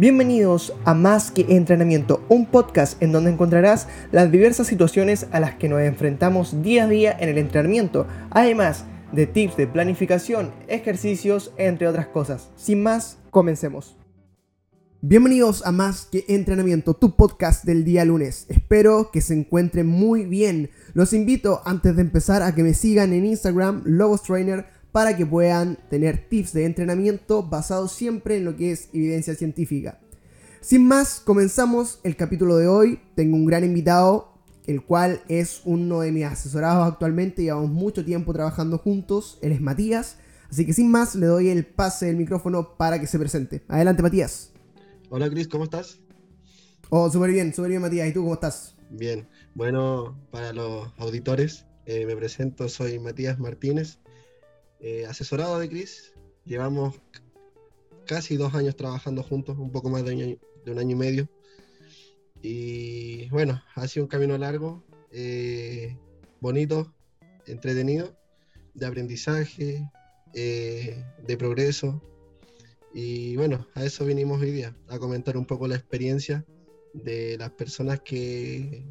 Bienvenidos a Más que Entrenamiento, un podcast en donde encontrarás las diversas situaciones a las que nos enfrentamos día a día en el entrenamiento, además de tips de planificación, ejercicios, entre otras cosas. Sin más, comencemos. Bienvenidos a Más que Entrenamiento, tu podcast del día lunes. Espero que se encuentren muy bien. Los invito antes de empezar a que me sigan en Instagram, Lobos Trainer para que puedan tener tips de entrenamiento basados siempre en lo que es evidencia científica. Sin más, comenzamos el capítulo de hoy. Tengo un gran invitado, el cual es uno de mis asesorados actualmente. Llevamos mucho tiempo trabajando juntos. Él es Matías. Así que sin más, le doy el pase del micrófono para que se presente. Adelante, Matías. Hola, Cris, ¿cómo estás? Oh, súper bien, súper bien, Matías. ¿Y tú cómo estás? Bien. Bueno, para los auditores, eh, me presento, soy Matías Martínez. Eh, asesorado de Chris. Llevamos casi dos años trabajando juntos, un poco más de, un año y medio. Y bueno, ha sido un camino largo, eh, bonito, entretenido, de aprendizaje, eh, de progreso. Y bueno, a eso vinimos hoy día, a comentar un poco la experiencia de las personas que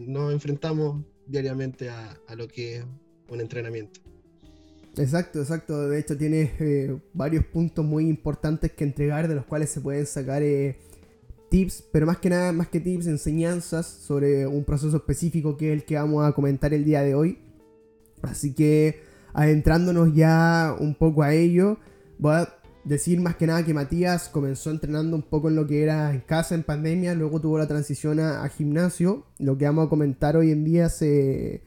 nos enfrentamos diariamente a lo que es un entrenamiento. Exacto, exacto. De hecho, tiene eh, varios puntos muy importantes que entregar, de los cuales se pueden sacar eh, tips, pero más que nada, más que tips, enseñanzas sobre un proceso específico que es el que vamos a comentar el día de hoy. Así que, adentrándonos ya un poco a ello, voy a decir más que nada que Matías comenzó entrenando un poco en lo que era en casa en pandemia, luego tuvo la transición a gimnasio. Lo que vamos a comentar hoy en día se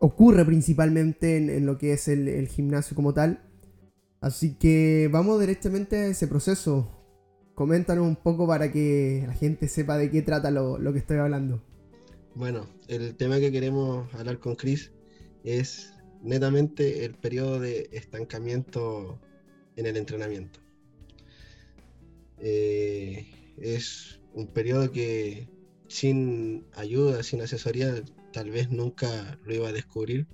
ocurre principalmente en, lo que es el, gimnasio como tal. Así que vamos directamente a ese proceso. Coméntanos un poco para que la gente sepa de qué trata lo, que estoy hablando. Bueno, el tema que queremos hablar con Chris es netamente el periodo de estancamiento en el entrenamiento. Eh, es un periodo que sin ayuda, sin asesoría, tal vez nunca lo iba a descubrir,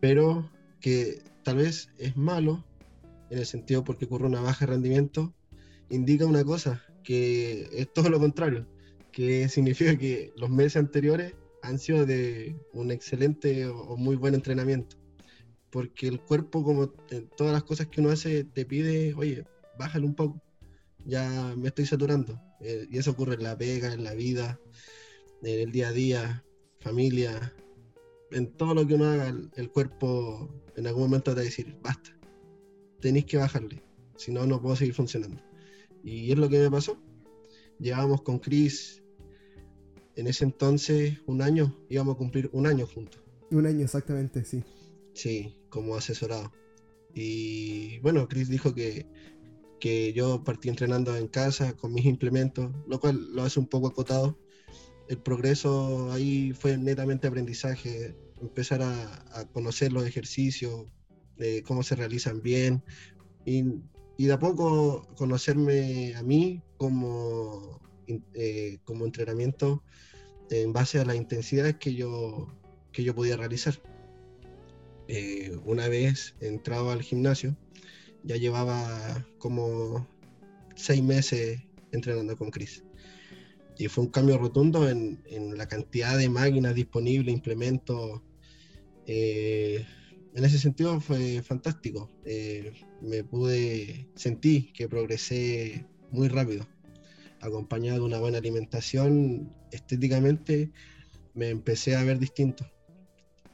pero que tal vez es malo en el sentido porque ocurre una baja de rendimiento, indica una cosa, que es todo lo contrario, que significa que los meses anteriores han sido de un excelente o muy buen entrenamiento, porque el cuerpo, como todas las cosas que uno hace, te pide, oye, bájale un poco, ya me estoy saturando, eh, y eso ocurre en la pega, en la vida, en el día a día, familia, en todo lo que uno haga, el, cuerpo en algún momento te va a decir, basta, tenéis que bajarle, si no, no puedo seguir funcionando. Y es lo que me pasó. Llevábamos con Chris en ese entonces un año, íbamos a cumplir un año juntos. Un año exactamente, sí. Sí, como asesorado. Y bueno, Chris dijo que, que yo partí entrenando en casa con mis implementos, lo cual lo hace un poco acotado, el progreso ahí fue netamente aprendizaje, empezar a, conocer los ejercicios, cómo se realizan bien y, de a poco conocerme a mí como, eh, como entrenamiento en base a las intensidades que yo, que yo podía realizar. Eh, una vez entrado al gimnasio, ya llevaba como seis meses entrenando con Chris y fue un cambio rotundo en, la cantidad de máquinas disponibles, implementos. Eh, en ese sentido fue fantástico. Eh, me pude, sentí que progresé muy rápido, acompañado de una buena alimentación, estéticamente me empecé a ver distinto.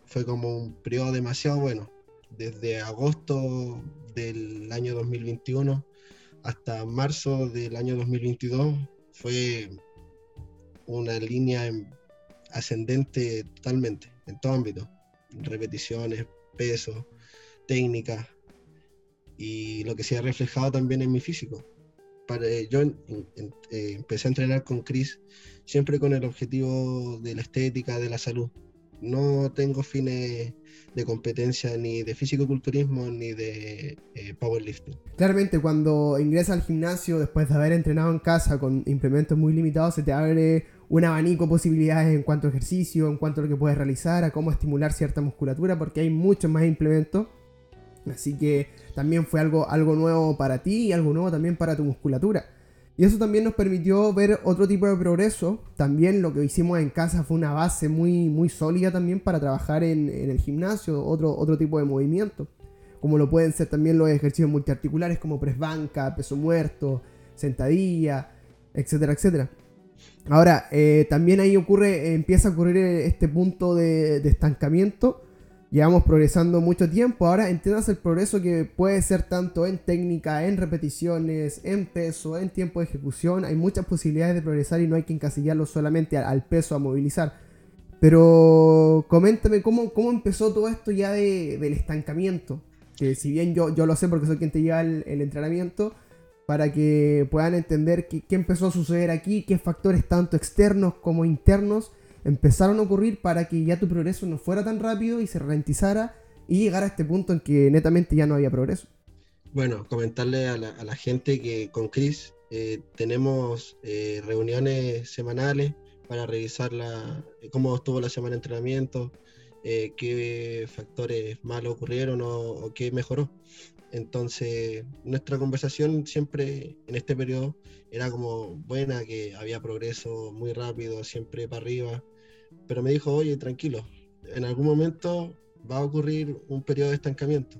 Fue como un periodo demasiado bueno. Desde agosto del año 2021 hasta marzo del año 2022 fue una línea ascendente totalmente, en todo ámbito. Repeticiones, peso, técnica y lo que se ha reflejado también en mi físico. Para, eh, yo eh, empecé a entrenar con Chris siempre con el objetivo de la estética, de la salud. No tengo fines de competencia ni de físico-culturismo ni de eh, powerlifting. Claramente cuando ingresas al gimnasio después de haber entrenado en casa con implementos muy limitados se te abre un abanico de posibilidades en cuanto a ejercicio, en cuanto a lo que puedes realizar, a cómo estimular cierta musculatura, porque hay muchos más implementos. Así que también fue algo, algo nuevo para ti y algo nuevo también para tu musculatura. Y eso también nos permitió ver otro tipo de progreso. También lo que hicimos en casa fue una base muy, muy sólida también para trabajar en, el gimnasio, otro, otro tipo de movimiento. Como lo pueden ser también los ejercicios multiarticulares como press banca, peso muerto, sentadilla, etcétera, etcétera. Ahora, eh, también ahí ocurre, empieza a ocurrir este punto de estancamiento Llevamos progresando mucho tiempo, ahora entiendas el progreso que puede ser tanto en técnica, en repeticiones, en peso, en tiempo de ejecución. Hay muchas posibilidades de progresar y no hay que encasillarlo solamente al, peso, a movilizar. Pero coméntame cómo, cómo empezó todo esto ya del estancamiento. Que si bien yo, yo lo sé porque soy quien te lleva el, entrenamiento, para que puedan entender qué, empezó a suceder aquí, qué factores tanto externos como internos empezaron a ocurrir para que ya tu progreso no fuera tan rápido y se ralentizara y llegara a este punto en que netamente ya no había progreso. Bueno, comentarle a la, gente que con Chris eh, tenemos eh, reuniones semanales para revisar la, cómo estuvo la semana de entrenamiento, eh, qué factores malos ocurrieron o, qué mejoró. Entonces, nuestra conversación siempre en este periodo era como buena, que había progreso muy rápido, siempre para arriba, pero me dijo, oye, tranquilo, en algún momento va a ocurrir un periodo de estancamiento.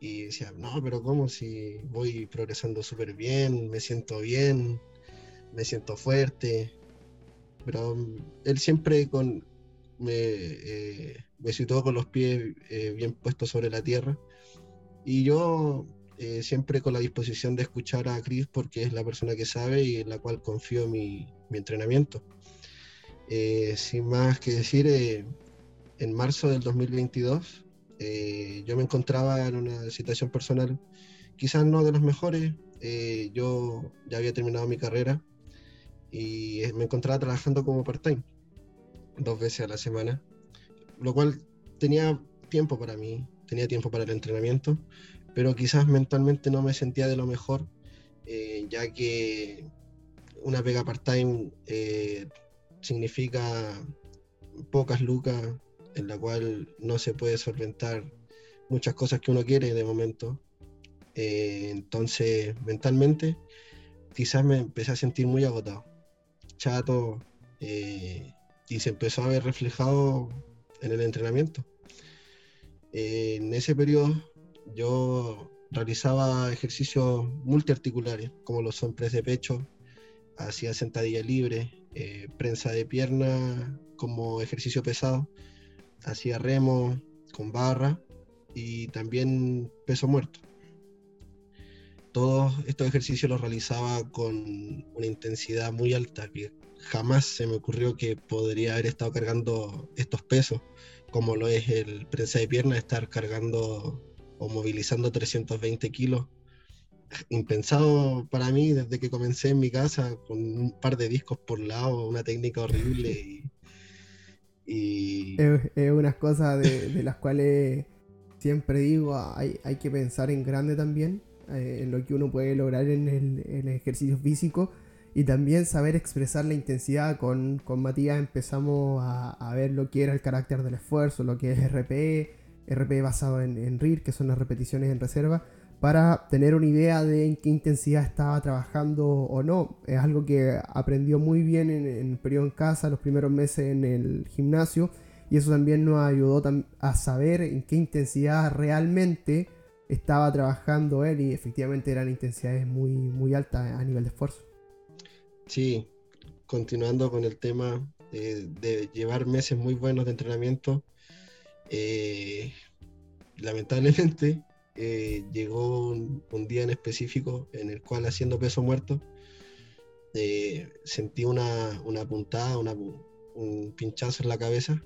Y decía, no, pero ¿cómo si voy progresando súper bien, me siento bien, me siento fuerte? Pero mm, él siempre con, me, eh, situó con los pies eh, bien puestos sobre la tierra. Y yo eh, siempre con la disposición de escuchar a Chris porque es la persona que sabe y en la cual confío mi, mi entrenamiento. Eh, sin más que decir, eh, en marzo del 2022 eh, yo me encontraba en una situación personal, quizás no de las mejores. yo ya había terminado mi carrera y me encontraba trabajando como part-time, dos veces a la semana, lo cual tenía tiempo para mí, tenía tiempo para el entrenamiento, pero quizás mentalmente no me sentía de lo mejor, ya que una pega part-time significa pocas lucas en la cual no se puede solventar muchas cosas que uno quiere de momento. Eh, entonces, mentalmente, quizás me empecé a sentir muy agotado, chato, eh, y se empezó a ver reflejado en el entrenamiento. En ese periodo yo realizaba ejercicios multiarticulares, como los son press de pecho, hacía sentadilla libre, eh, prensa de pierna como ejercicio pesado, hacía remo con barra y también peso muerto. Todos estos ejercicios los realizaba con una intensidad muy alta, que jamás se me ocurrió que podría haber estado cargando estos pesos, como lo es el prensa de pierna, estar cargando o movilizando 320 kilos. Impensado para mí desde que comencé en mi casa con un par de discos por lado, una técnica horrible y... Es, unas cosas de, las cuales siempre digo, hay, hay que pensar en grande también, eh, en lo que uno puede lograr en el, ejercicio físico y también saber expresar la intensidad. Con, con Matías empezamos a, ver lo que era el carácter del esfuerzo, lo que es RPE, RPE basado en, en RIR, que son las repeticiones en reserva para tener una idea de en qué intensidad estaba trabajando o no. Es algo que aprendió muy bien en, el periodo en casa, los primeros meses en el gimnasio, y eso también nos ayudó a saber en qué intensidad realmente estaba trabajando él, y efectivamente eran intensidades muy, muy altas a nivel de esfuerzo. Sí, continuando con el tema eh, de llevar meses muy buenos de entrenamiento, eh, lamentablemente eh, llegó un, día en específico en el cual haciendo peso muerto sentí una, una puntada, un pinchazo en la cabeza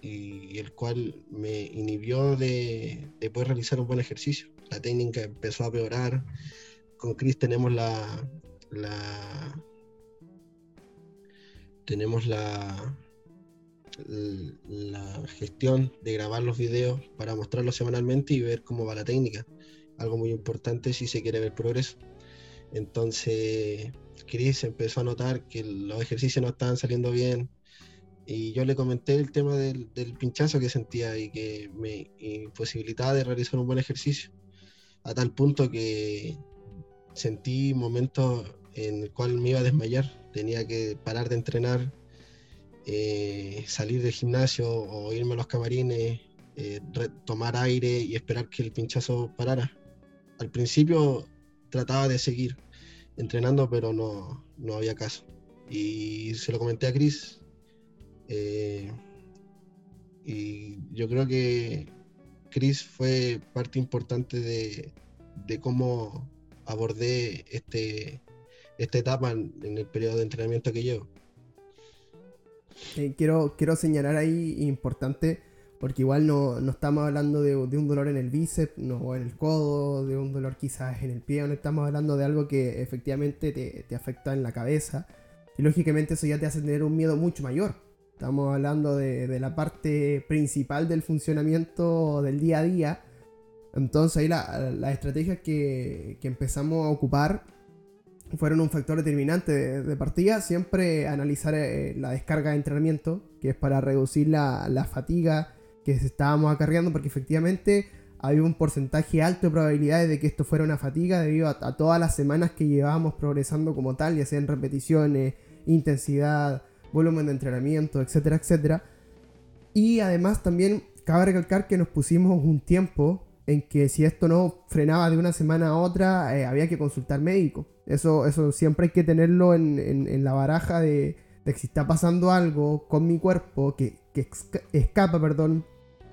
y, el cual me inhibió de, poder realizar un buen ejercicio. La técnica empezó a peorar. Con Chris tenemos la, la tenemos la la gestión de grabar los videos para mostrarlos semanalmente y ver cómo va la técnica. Algo muy importante si se quiere ver progreso. Entonces, Chris empezó a notar que los ejercicios no estaban saliendo bien y yo le comenté el tema del, pinchazo que sentía y que me imposibilitaba de realizar un buen ejercicio, a tal punto que sentí momentos en el cual me iba a desmayar, tenía que parar de entrenar, eh, salir del gimnasio o irme a los camarines, eh, tomar aire y esperar que el pinchazo parara. Al principio trataba de seguir entrenando, pero no, no había caso. Y se lo comenté a Chris. Eh, y yo creo que Chris fue parte importante de, de cómo abordé este, esta etapa en, el periodo de entrenamiento que llevo. Eh, quiero, quiero señalar ahí importante, porque igual no, estamos hablando de, un dolor en el bíceps no, o en el codo, de un dolor quizás en el pie, no estamos hablando de algo que efectivamente te, afecta en la cabeza. Y lógicamente eso ya te hace tener un miedo mucho mayor. Estamos hablando de, la parte principal del funcionamiento del día a día. Entonces ahí las estrategias que, que empezamos a ocupar fueron un factor determinante de, partida. Siempre analizar eh, la descarga de entrenamiento, que es para reducir la, fatiga que estábamos acarreando, porque efectivamente había un porcentaje alto de probabilidades de que esto fuera una fatiga debido a, todas las semanas que llevábamos progresando como tal, ya sea en repeticiones, intensidad, volumen de entrenamiento, etcétera, etcétera. Y además también cabe recalcar que nos pusimos un tiempo en que si esto no frenaba de una semana a otra, eh, había que consultar médico. Eso, eso siempre hay que tenerlo en, la baraja de, de, que si está pasando algo con mi cuerpo que, escapa perdón,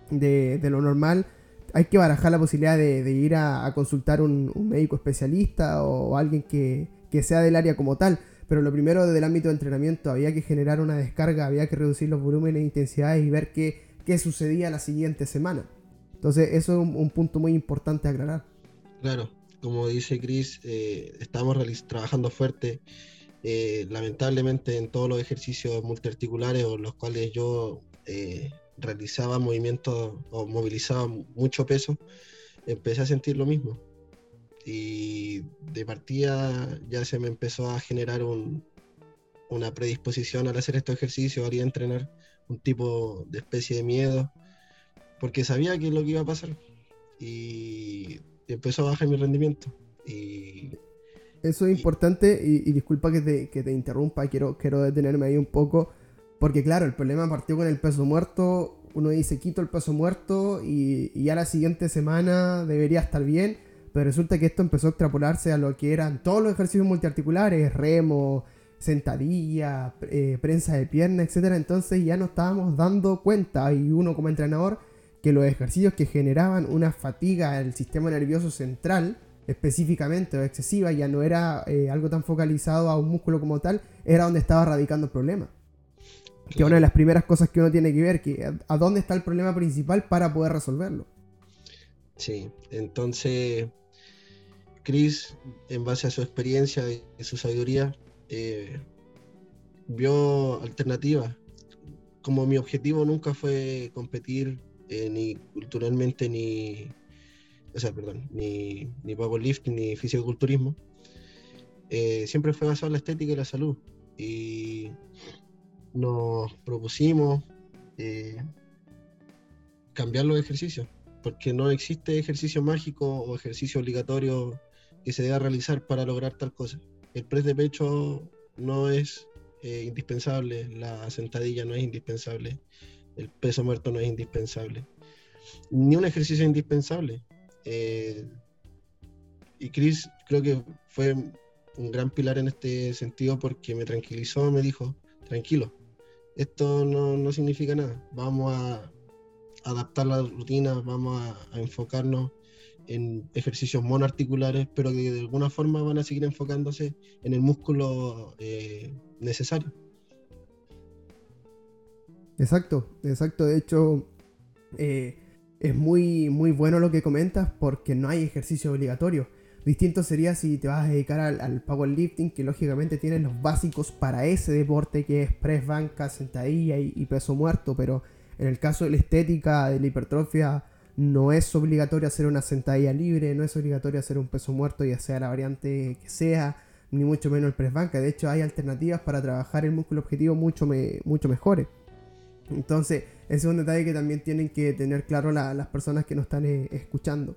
de, lo normal, hay que barajar la posibilidad de, ir a, consultar un, médico especialista o, alguien que, sea del área como tal. Pero lo primero desde el ámbito de entrenamiento había que generar una descarga, había que reducir los volúmenes e intensidades y ver qué, qué sucedía la siguiente semana. Entonces eso es un, punto muy importante a aclarar. Claro, como dice Chris, eh, estamos trabajando fuerte. Eh, lamentablemente en todos los ejercicios multiarticulares o los cuales yo eh, realizaba movimientos o movilizaba mucho peso, empecé a sentir lo mismo. Y de partida ya se me empezó a generar una predisposición al hacer estos ejercicios, al ir a entrenar, un tipo de especie de miedo porque sabía que es lo que iba a pasar. Y empezó a bajar mi rendimiento. Y, Eso es importante, y, disculpa que te, que te, interrumpa, quiero, quiero detenerme ahí un poco, porque claro, el problema partió con el peso muerto, uno dice quito el peso muerto y, y ya la siguiente semana debería estar bien, pero resulta que esto empezó a extrapolarse a lo que eran todos los ejercicios multiarticulares, remo, sentadilla, eh, prensa de pierna, etc. Entonces ya nos estábamos dando cuenta y uno como entrenador que los ejercicios que generaban una fatiga al sistema nervioso central, específicamente o excesiva, ya no era eh, algo tan focalizado a un músculo como tal, era donde estaba radicando el problema. Que una de las primeras cosas que uno tiene que ver, que a dónde está el problema principal para poder resolverlo. Sí, entonces Chris, en base a su experiencia y su sabiduría, eh, vio alternativas. Como mi objetivo nunca fue competir eh, ni culturalmente ni, o sea, perdón, ni, ni powerlifting ni fisiculturismo, eh, siempre fue basado en la estética y la salud. Y nos propusimos eh, cambiar los ejercicios, porque no existe ejercicio mágico o ejercicio obligatorio que se deba realizar para lograr tal cosa. El press de pecho no es indispensable, la sentadilla no es indispensable, el peso muerto no es indispensable. Ni un ejercicio es indispensable. Eh, y Chris creo que fue un gran pilar en este sentido porque me tranquilizó, me dijo, tranquilo, esto no, significa nada, vamos a adaptar la rutina, vamos a, enfocarnos en ejercicios monoarticulares, pero que de alguna forma van a seguir enfocándose en el músculo eh, necesario. Exacto, exacto. De hecho, eh, es muy, muy bueno lo que comentas porque no hay ejercicio obligatorio. Distinto sería si te vas a dedicar al, powerlifting, que lógicamente tienes los básicos para ese deporte que es press, banca, sentadilla y, peso muerto, pero en el caso de la estética, de la hipertrofia, no es obligatorio hacer una sentadilla libre, no es obligatorio hacer un peso muerto, ya sea la variante que sea, ni mucho menos el press banca. De hecho, hay alternativas para trabajar el músculo objetivo mucho, mucho mejores. Entonces, ese es un detalle que también tienen que tener claro las personas que nos están eh, escuchando.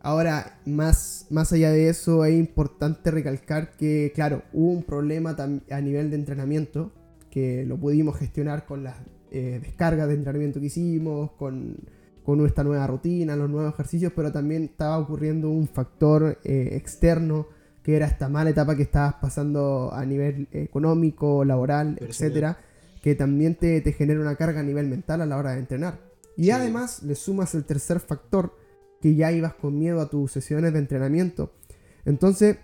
Ahora, más, más allá de eso, es importante recalcar que, claro, hubo un problema a nivel de entrenamiento, que lo pudimos gestionar con las eh, descargas de entrenamiento que hicimos, con, con esta nueva rutina, los nuevos ejercicios, pero también estaba ocurriendo un factor eh, externo, que era esta mala etapa que estabas pasando a nivel económico, laboral, etcétera que también te, genera una carga a nivel mental a la hora de entrenar. Y además le sumas el tercer factor, que ya ibas con miedo a tus sesiones de entrenamiento. Entonces,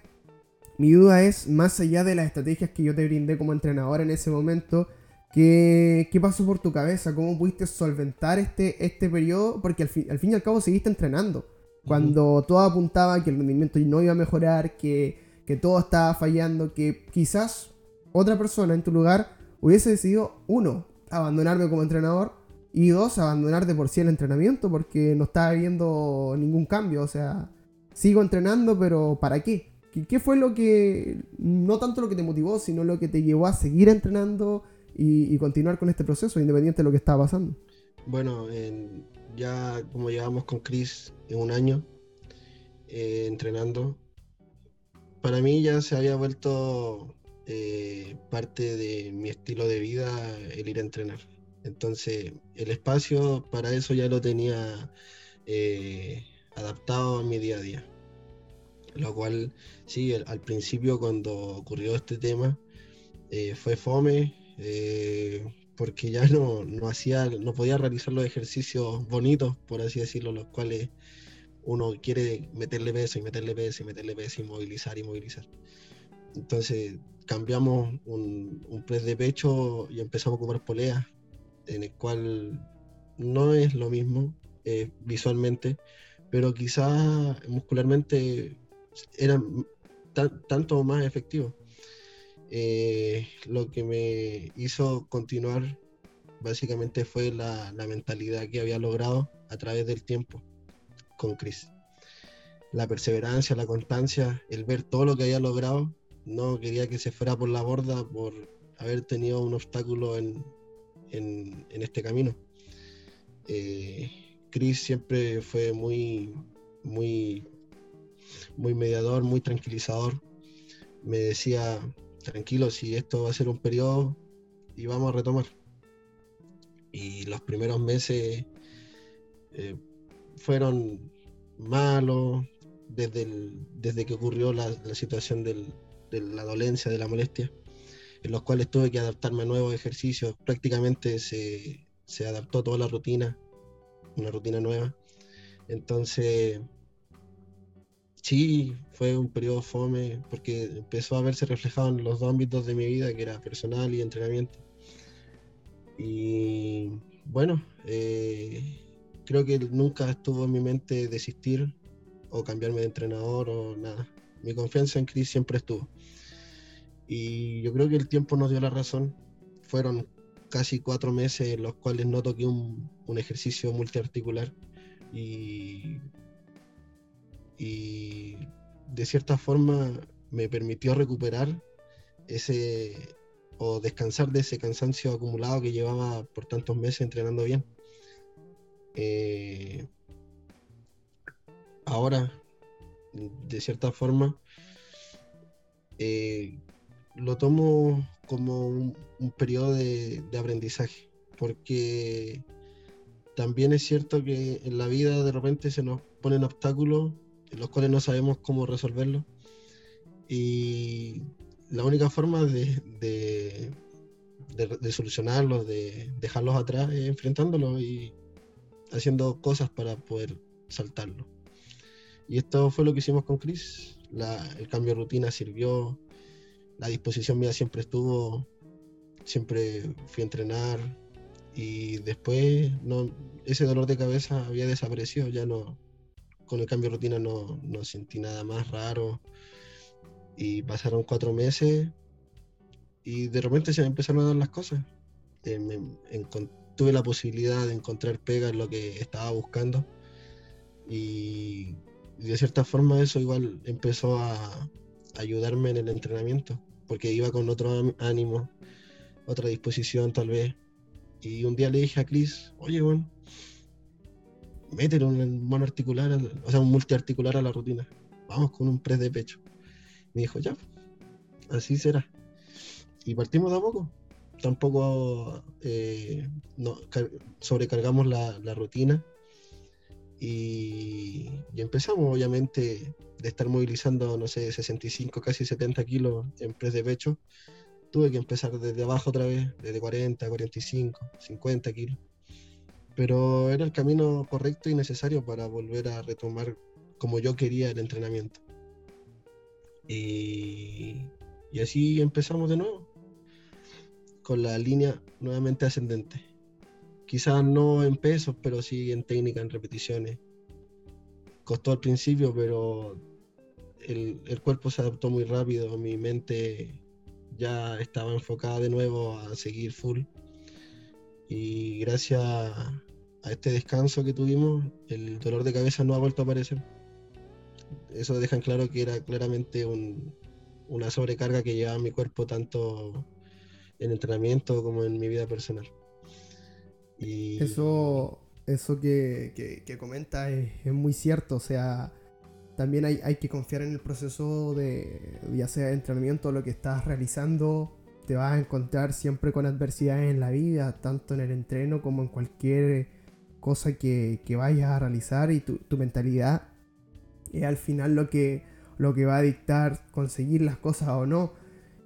mi duda es, más allá de las estrategias que yo te brindé como entrenador en ese momento, ¿qué, qué pasó por tu cabeza? ¿Cómo pudiste solventar este, este periodo? Porque al fin, al fin y al cabo seguiste entrenando. Cuando todo apuntaba que el rendimiento no iba a mejorar, que, que todo estaba fallando, que quizás otra persona en tu lugar hubiese decidido, uno, abandonarme como entrenador y dos, abandonar de por sí el entrenamiento porque no estaba viendo ningún cambio. O sea, sigo entrenando, pero ¿para qué? ¿Qué, fue lo que, no tanto lo que te motivó, sino lo que te llevó a seguir entrenando y, continuar con este proceso, independiente de lo que estaba pasando? Bueno, ya como llevamos con Chris en un año eh, entrenando, para mí ya se había vuelto eh, parte de mi estilo de vida el ir a entrenar. Entonces, el espacio para eso ya lo tenía eh, adaptado a mi día a día. Lo cual, sí, al principio cuando ocurrió este tema, eh, fue fome, porque ya no, no, hacía, no podía realizar los ejercicios bonitos, por así decirlo, los cuales uno quiere meterle peso y meterle peso y meterle peso y movilizar y movilizar. Entonces cambiamos un, un press de pecho y empezamos a ocupar poleas, en el cual no es lo mismo eh, visualmente, pero quizás muscularmente eran tanto más efectivos. Eh, lo que me hizo continuar básicamente fue la, la, mentalidad que había logrado a través del tiempo con Chris. La perseverancia, la constancia, el ver todo lo que había logrado no quería que se fuera por la borda por haber tenido un obstáculo en, este camino. Eh, Chris siempre fue muy, muy, muy mediador, muy tranquilizador. Me decía, tranquilo, si esto va a ser un periodo y vamos a retomar. Y los primeros meses eh, fueron malos desde, desde que ocurrió la situación del, la dolencia, de la molestia, en los cuales tuve que adaptarme a nuevos ejercicios. Prácticamente se, se adaptó toda la rutina, una rutina nueva. Entonces, sí, fue un periodo fome porque empezó a verse reflejado en los dos ámbitos de mi vida, que era personal y entrenamiento. Y bueno, eh, creo que nunca estuvo en mi mente desistir o cambiarme de entrenador o nada. Mi confianza en Chris siempre estuvo. Y yo creo que el tiempo nos dio la razón. Fueron casi cuatro meses en los cuales no toqué un, ejercicio multiarticular. Y, y de cierta forma me permitió recuperar ese o descansar de ese cansancio acumulado que llevaba por tantos meses entrenando bien. Eh, ahora, de cierta forma, eh, lo tomo como un, periodo de, aprendizaje, porque también es cierto que en la vida de repente se nos ponen obstáculos en los cuales no sabemos cómo resolverlos. Y la única forma de, de, de, solucionarlos, de dejarlos atrás, es enfrentándolos y haciendo cosas para poder saltarlo. Y esto fue lo que hicimos con Chris. el cambio de rutina sirvió, la disposición mía siempre estuvo, siempre fui a entrenar. Y después no, ese dolor de cabeza había desaparecido, ya no, con el cambio de rutina no, no sentí nada más raro. Y pasaron cuatro meses y de repente se me empezaron a dar las cosas. Eh, tuve la posibilidad de encontrar pega en lo que estaba buscando. Y de cierta forma eso igual empezó a, ayudarme en el entrenamiento, porque iba con otro ánimo, otra disposición tal vez, Y un día le dije a Chris, oye, bueno, métele un monoarticular, o sea, un multiarticular a la rutina. Vamos con un press de pecho. Me dijo, ya, así será. Y partimos de a poco. Tampoco eh, sobrecargamos la, rutina. Y, empezamos, obviamente, de estar movilizando, no sé, 65, casi 70 kilos en press de pecho tuve que empezar desde abajo otra vez, desde 40, 45, 50 kilos. Pero era el camino correcto y necesario para volver a retomar como yo quería el entrenamiento. Y, y así empezamos de nuevo, con la línea nuevamente ascendente. Quizás no en pesos, pero sí en técnica, en repeticiones. Costó al principio, pero el, cuerpo se adaptó muy rápido, mi mente ya estaba enfocada de nuevo a seguir full. Y gracias a este descanso que tuvimos, el dolor de cabeza no ha vuelto a aparecer. Eso deja en claro que era claramente una sobrecarga que llevaba mi cuerpo tanto en entrenamiento como en mi vida personal. Eso, eso que, que, comenta es, muy cierto, o sea, también hay, que confiar en el proceso de, ya sea entrenamiento o lo que estás realizando. Te vas a encontrar siempre con adversidades en la vida, tanto en el entreno como en cualquier cosa que, vayas a realizar y tu, mentalidad es al final lo que, lo que va a dictar conseguir las cosas o no.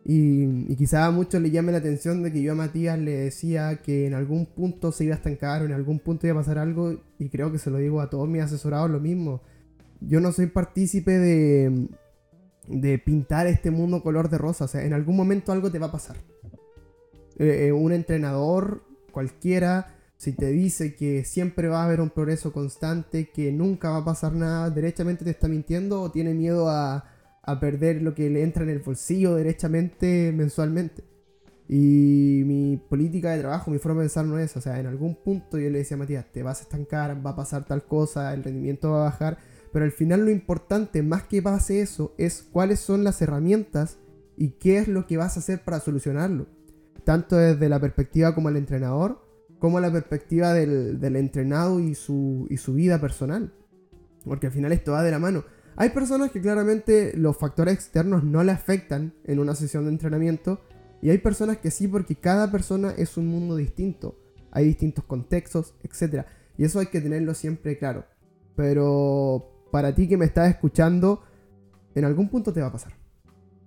Y, y quizá a muchos le llame la atención de que yo a Matías le decía que en algún punto se iba a estancar o en algún punto iba a pasar algo y creo que se lo digo a todos mis asesorados lo mismo yo no soy partícipe de, de pintar este mundo color de rosa. O sea, en algún momento algo te va a pasar. Eh, eh, un entrenador cualquiera, si te dice que siempre va a haber un progreso constante, que nunca va a pasar nada, derechamente te está mintiendo o tiene miedo a, a perder lo que le entra en el bolsillo derechamente mensualmente. Y mi política de trabajo, mi forma de pensar no es, o sea, en algún punto yo le decía a Matías, te vas a estancar, va a pasar tal cosa, el rendimiento va a bajar pero al final lo importante, más que pase eso, es cuáles son las herramientas y qué es lo que vas a hacer para solucionarlo. Tanto desde la perspectiva como el entrenador, como la perspectiva del, entrenado y su, y su vida personal. Porque al final esto va de la mano. Hay personas que claramente los factores externos no le afectan en una sesión de entrenamiento. Y hay personas que sí, porque cada persona es un mundo distinto. Hay distintos contextos, etc. Y eso hay que tenerlo siempre claro. Pero para ti que me estás escuchando, en algún punto te va a pasar.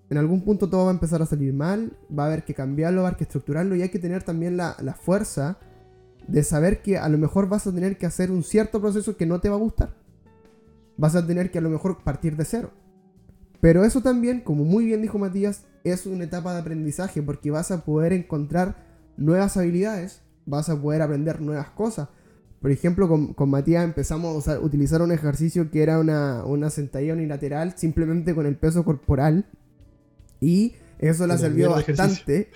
En algún punto todo va a empezar a salir mal, va a haber que cambiarlo, va a haber que estructurarlo y hay que tener también la, fuerza de saber que a lo mejor vas a tener que hacer un cierto proceso que no te va a gustar. Vas a tener que a lo mejor partir de cero. Pero eso también, como muy bien dijo Matías, es una etapa de aprendizaje porque vas a poder encontrar nuevas habilidades, vas a poder aprender nuevas cosas, por ejemplo, con, Matías empezamos a utilizar un ejercicio que era una, una sentadilla unilateral simplemente con el peso corporal. Y eso le sirvió bastante.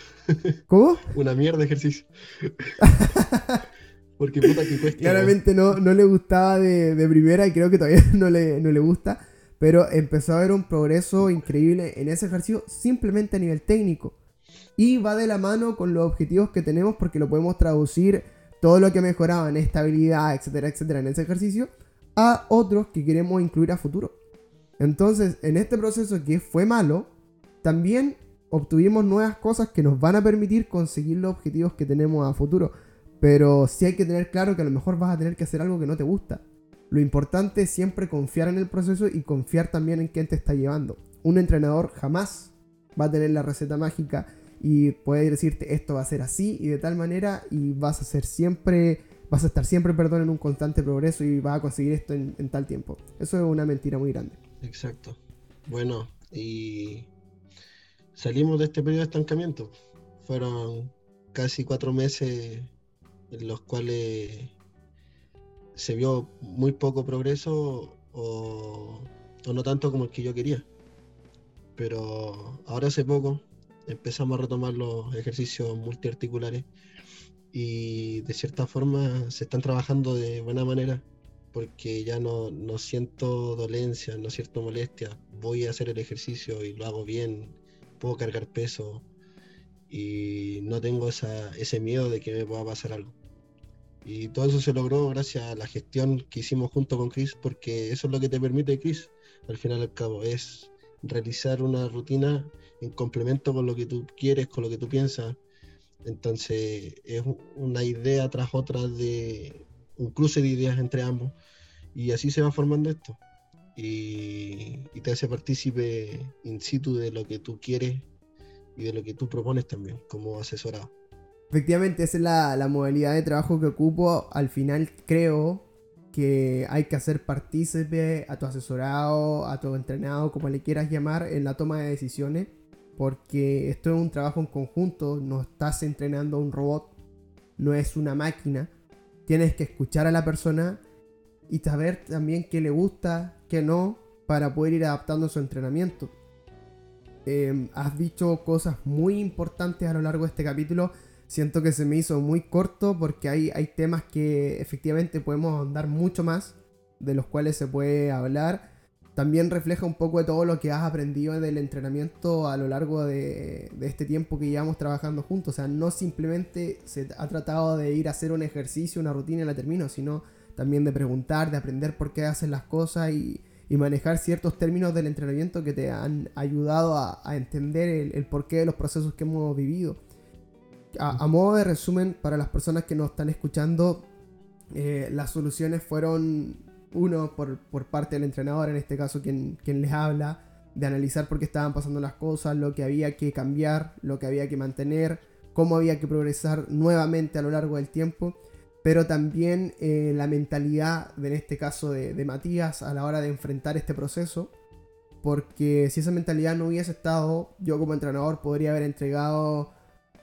¿Cómo? Una mierda de ejercicio. Porque puta que cuesta. Claramente no, no le gustaba de, primera y creo que todavía no le, no le gusta. Pero empezó a haber un progreso increíble en ese ejercicio simplemente a nivel técnico. Y va de la mano con los objetivos que tenemos porque lo podemos traducir todo lo que mejoraba en estabilidad, etcétera, etcétera, en ese ejercicio, a otros que queremos incluir a futuro. Entonces, en este proceso que fue malo, también obtuvimos nuevas cosas que nos van a permitir conseguir los objetivos que tenemos a futuro. Pero sí hay que tener claro que a lo mejor vas a tener que hacer algo que no te gusta. Lo importante es siempre confiar en el proceso y confiar también en quién te está llevando. Un entrenador jamás va a tener la receta mágica y puede decirte esto va a ser así y de tal manera y vas a ser siempre, vas a estar siempre, perdón, en un constante progreso y vas a conseguir esto en, tal tiempo. Eso es una mentira muy grande. Exacto. Bueno, y salimos de este periodo de estancamiento. Fueron casi cuatro meses en los cuales se vio muy poco progreso o, o no tanto como el que yo quería. Pero ahora hace poco empezamos a retomar los ejercicios multiarticulares y de cierta forma se están trabajando de buena manera porque ya no, no siento dolencia, no siento molestia, voy a hacer el ejercicio y lo hago bien, puedo cargar peso y no tengo ese miedo de que me pueda pasar algo. Y todo eso se logró gracias a la gestión que hicimos junto con Chris, porque eso es lo que te permite Chris, al final al cabo, es realizar una rutina en complemento con lo que tú quieres, con lo que tú piensas. Entonces es una idea tras otra de un cruce de ideas entre ambos y así se va formando esto. Y, y te hace partícipe in situ de lo que tú quieres y de lo que tú propones también como asesorado. Efectivamente, esa es la, modalidad de trabajo que ocupo. Al final creo que hay que hacer partícipe a tu asesorado, a tu entrenado, como le quieras llamar, en la toma de decisiones. Porque esto es un trabajo en conjunto, no estás entrenando a un robot, no es una máquina. Tienes que escuchar a la persona y saber también qué le gusta, qué no, para poder ir adaptando su entrenamiento. Em, has dicho cosas muy importantes a lo largo de este capítulo siento que se me hizo muy corto porque hay, hay temas que efectivamente podemos andar mucho más, de los cuales se puede hablar. También refleja un poco de todo lo que has aprendido del entrenamiento a lo largo de, de este tiempo que llevamos trabajando juntos. O sea, no simplemente se ha tratado de ir a hacer un ejercicio, una rutina y la termino, sino también de preguntar, de aprender por qué hacen las cosas y, y manejar ciertos términos del entrenamiento que te han ayudado a, a entender el, el porqué de los procesos que hemos vivido a, modo de resumen, para las personas que nos están escuchando, eh, las soluciones fueron, uno, por, parte del entrenador, en este caso quien, quien les habla, de analizar por qué estaban pasando las cosas, lo que había que cambiar, lo que había que mantener, cómo había que progresar nuevamente a lo largo del tiempo, pero también eh, la mentalidad, en este caso de, Matías, a la hora de enfrentar este proceso, porque si esa mentalidad no hubiese estado, yo como entrenador podría haber entregado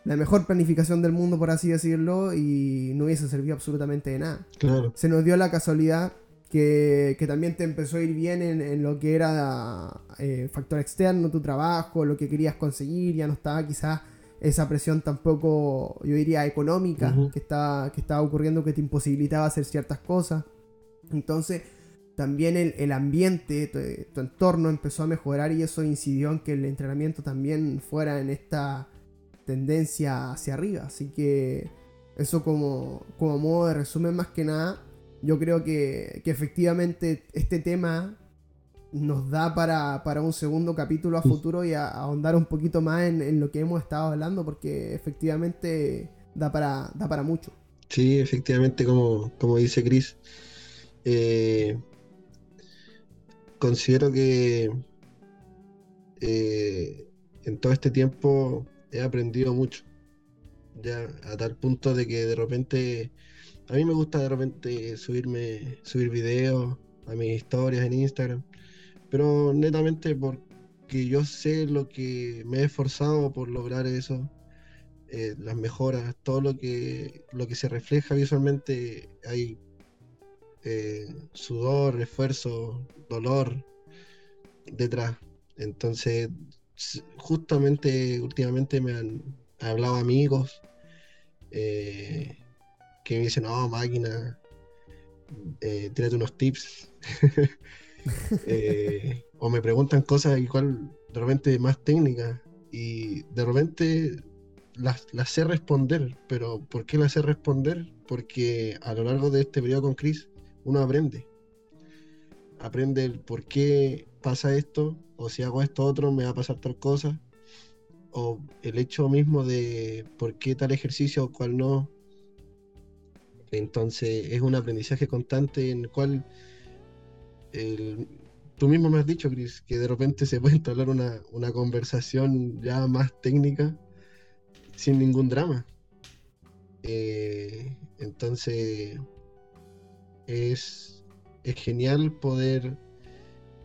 la mejor planificación del mundo, por así decirlo, y no hubiese servido absolutamente de nada. Claro. Se nos dio la casualidad que, también te empezó a ir bien en, lo que era eh, factor externo, tu trabajo, lo que querías conseguir, ya no estaba quizás esa presión tampoco, yo diría, económica que, estaba, que estaba ocurriendo que te imposibilitaba hacer ciertas cosas. Entonces, también el, ambiente, tu, tu, entorno empezó a mejorar y eso incidió en que el entrenamiento también fuera en esta tendencia hacia arriba. Así que eso como, como modo de resumen más que nada, yo creo que, efectivamente este tema nos da para, un segundo capítulo a futuro y a, ahondar un poquito más en, lo que hemos estado hablando porque efectivamente da para, da para mucho. Sí, efectivamente, como, como dice Chris, eh, considero que eh, en todo este tiempo he aprendido mucho. Ya a tal punto de que de repente a mí me gusta de repente subirme subir videos a mis historias en Instagram, pero netamente porque yo sé lo que me he esforzado por lograr eso, eh, las mejoras, todo lo que lo que se refleja visualmente hay eh, sudor, esfuerzo, dolor detrás. Entonces justamente últimamente me han hablado amigos eh, que me dicen, no, máquina, eh, tírate unos tips. Eh, o me preguntan cosas igual de repente más técnicas y de repente las, las, sé responder, pero ¿por qué las sé responder? Porque a lo largo de este periodo con Chris uno aprende. Aprende el por qué pasa esto, o si hago esto otro me va a pasar tal cosa, o el hecho mismo de por qué tal ejercicio o cuál no. Entonces es un aprendizaje constante en el cual tú mismo me has dicho, Chris, que de repente se puede entablar una, una conversación ya más técnica sin ningún drama. Eh, entonces es, es genial poder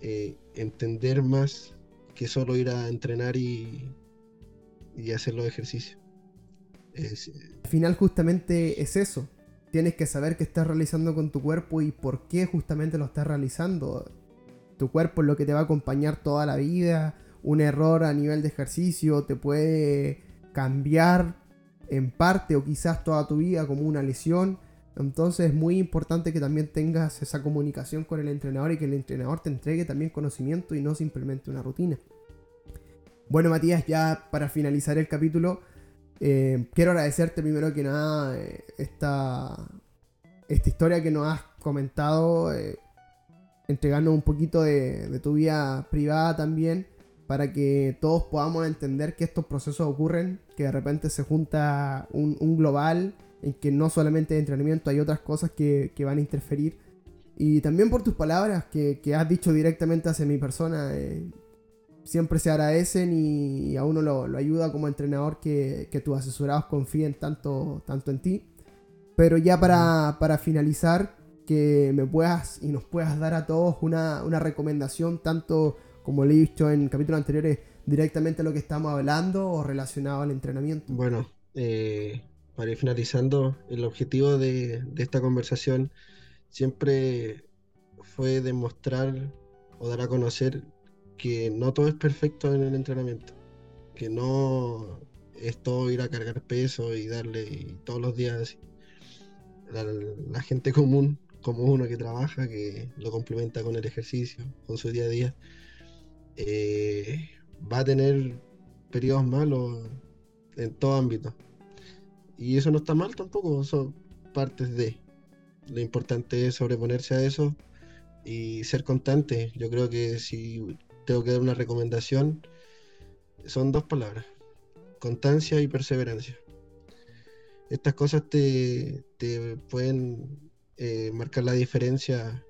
eh, entender más que solo ir a entrenar y, y hacer los ejercicios. Eh, Al final justamente es eso. Tienes que saber qué estás realizando con tu cuerpo y por qué justamente lo estás realizando. Tu cuerpo es lo que te va a acompañar toda la vida. Un error a nivel de ejercicio te puede cambiar en parte o quizás toda tu vida como una lesión. Entonces es muy importante que también tengas esa comunicación con el entrenador y que el entrenador te entregue también conocimiento y no simplemente una rutina. Bueno Matías, ya para finalizar el capítulo, Eh, quiero agradecerte primero que nada eh, esta, esta historia que nos has comentado, eh, entregando un poquito de, tu vida privada también, para que todos podamos entender que estos procesos ocurren, que de repente se junta un, global en que no solamente de entrenamiento hay otras cosas que, van a interferir. Y también por tus palabras que, has dicho directamente hacia mi persona siempre se agradecen y, a uno lo, ayuda como entrenador que, tus asesorados confíen tanto, tanto en ti. Pero ya para, finalizar, que me puedas y nos puedas dar a todos una, recomendación, tanto como le he dicho en capítulos anteriores, directamente a lo que estamos hablando o relacionado al entrenamiento. Bueno, eh, para ir finalizando, el objetivo de, esta conversación siempre fue demostrar o dar a conocer que no todo es perfecto en el entrenamiento, que no es todo ir a cargar peso y darle todos los días la, gente común, como uno que trabaja, que lo complementa con el ejercicio, con su día a día, eh, va a tener periodos malos en todo ámbito. Y eso no está mal tampoco, son partes de. Lo importante es sobreponerse a eso y ser constante. Yo creo que si tengo que dar una recomendación, son dos palabras, constancia y perseverancia. Estas cosas te, pueden eh, marcar la diferencia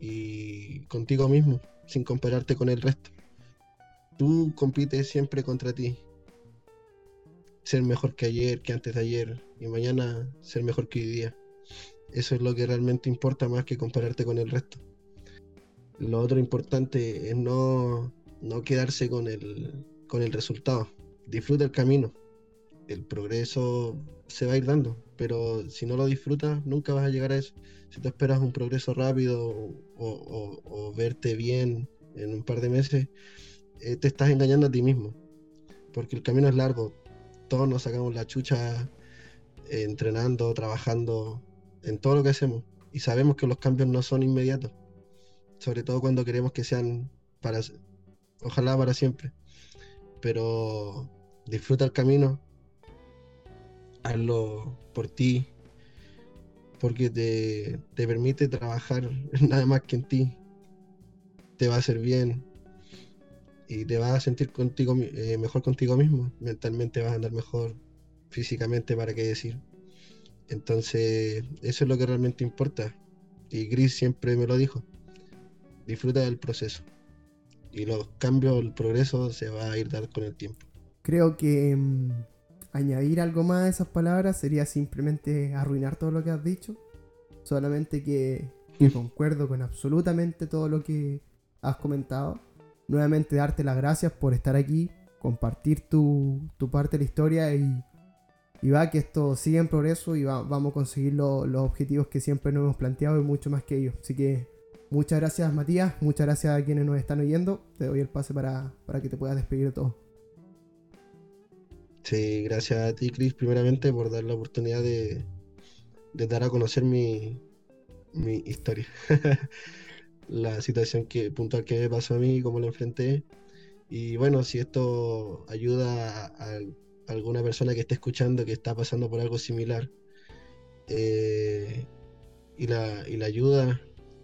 y contigo mismo, sin compararte con el resto. Tú compites siempre contra ti. Ser mejor que ayer, que antes de ayer, y mañana ser mejor que hoy día. Eso es lo que realmente importa más que compararte con el resto. Lo otro importante es no, quedarse con el, con el resultado. Disfruta el camino. El progreso se va a ir dando, pero si no lo disfrutas, nunca vas a llegar a eso. Si tú esperas un progreso rápido o, verte bien en un par de meses, eh, te estás engañando a ti mismo. Porque el camino es largo. Todos nos sacamos la chucha eh, entrenando, trabajando, en todo lo que hacemos. Y sabemos que los cambios no son inmediatos sobre todo cuando queremos que sean para, ojalá para siempre. Pero disfruta el camino, hazlo por ti, porque te, permite trabajar nada más que en ti, te va a hacer bien y te vas a sentir contigo eh, mejor contigo mismo, mentalmente vas a andar mejor, físicamente para qué decir. Entonces, eso es lo que realmente importa. Y Gris siempre me lo dijo disfruta del proceso. Y los cambios, el progreso se va a ir dar con el tiempo. Creo que mm, añadir algo más a esas palabras sería simplemente arruinar todo lo que has dicho. Solamente que, concuerdo con absolutamente todo lo que has comentado. Nuevamente darte las gracias por estar aquí, compartir tu, parte de la historia y, y va que esto sigue en progreso y vamos a conseguir los objetivos que siempre nos hemos planteado y mucho más que ellos. Así que Muchas gracias Matías, muchas gracias a quienes nos están oyendo. Te doy el pase para, que te puedas despedir de todo. Sí, gracias a ti Chris primeramente por dar la oportunidad de, dar a conocer mi, historia. la situación que, puntual que me pasó a mí, cómo la enfrenté. Y bueno, si esto ayuda a, alguna persona que esté escuchando que está pasando por algo similar eh, y, la, y la ayuda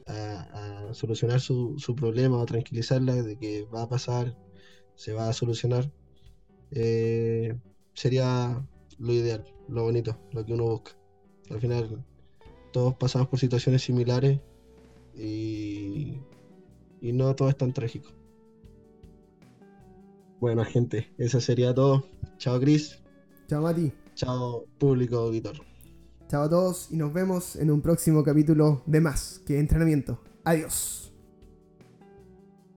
a, solucionar su, problema o tranquilizarla de que va a pasar, se va a solucionar, eh, sería lo ideal, lo bonito, lo que uno busca. Al final, todos pasamos por situaciones similares y, y no todo es tan trágico. Bueno, gente, eso sería todo. Chao, Chris. Chao, Mati. Chao, público auditor. Chao a todos y nos vemos en un próximo capítulo de más que entrenamiento. Adiós.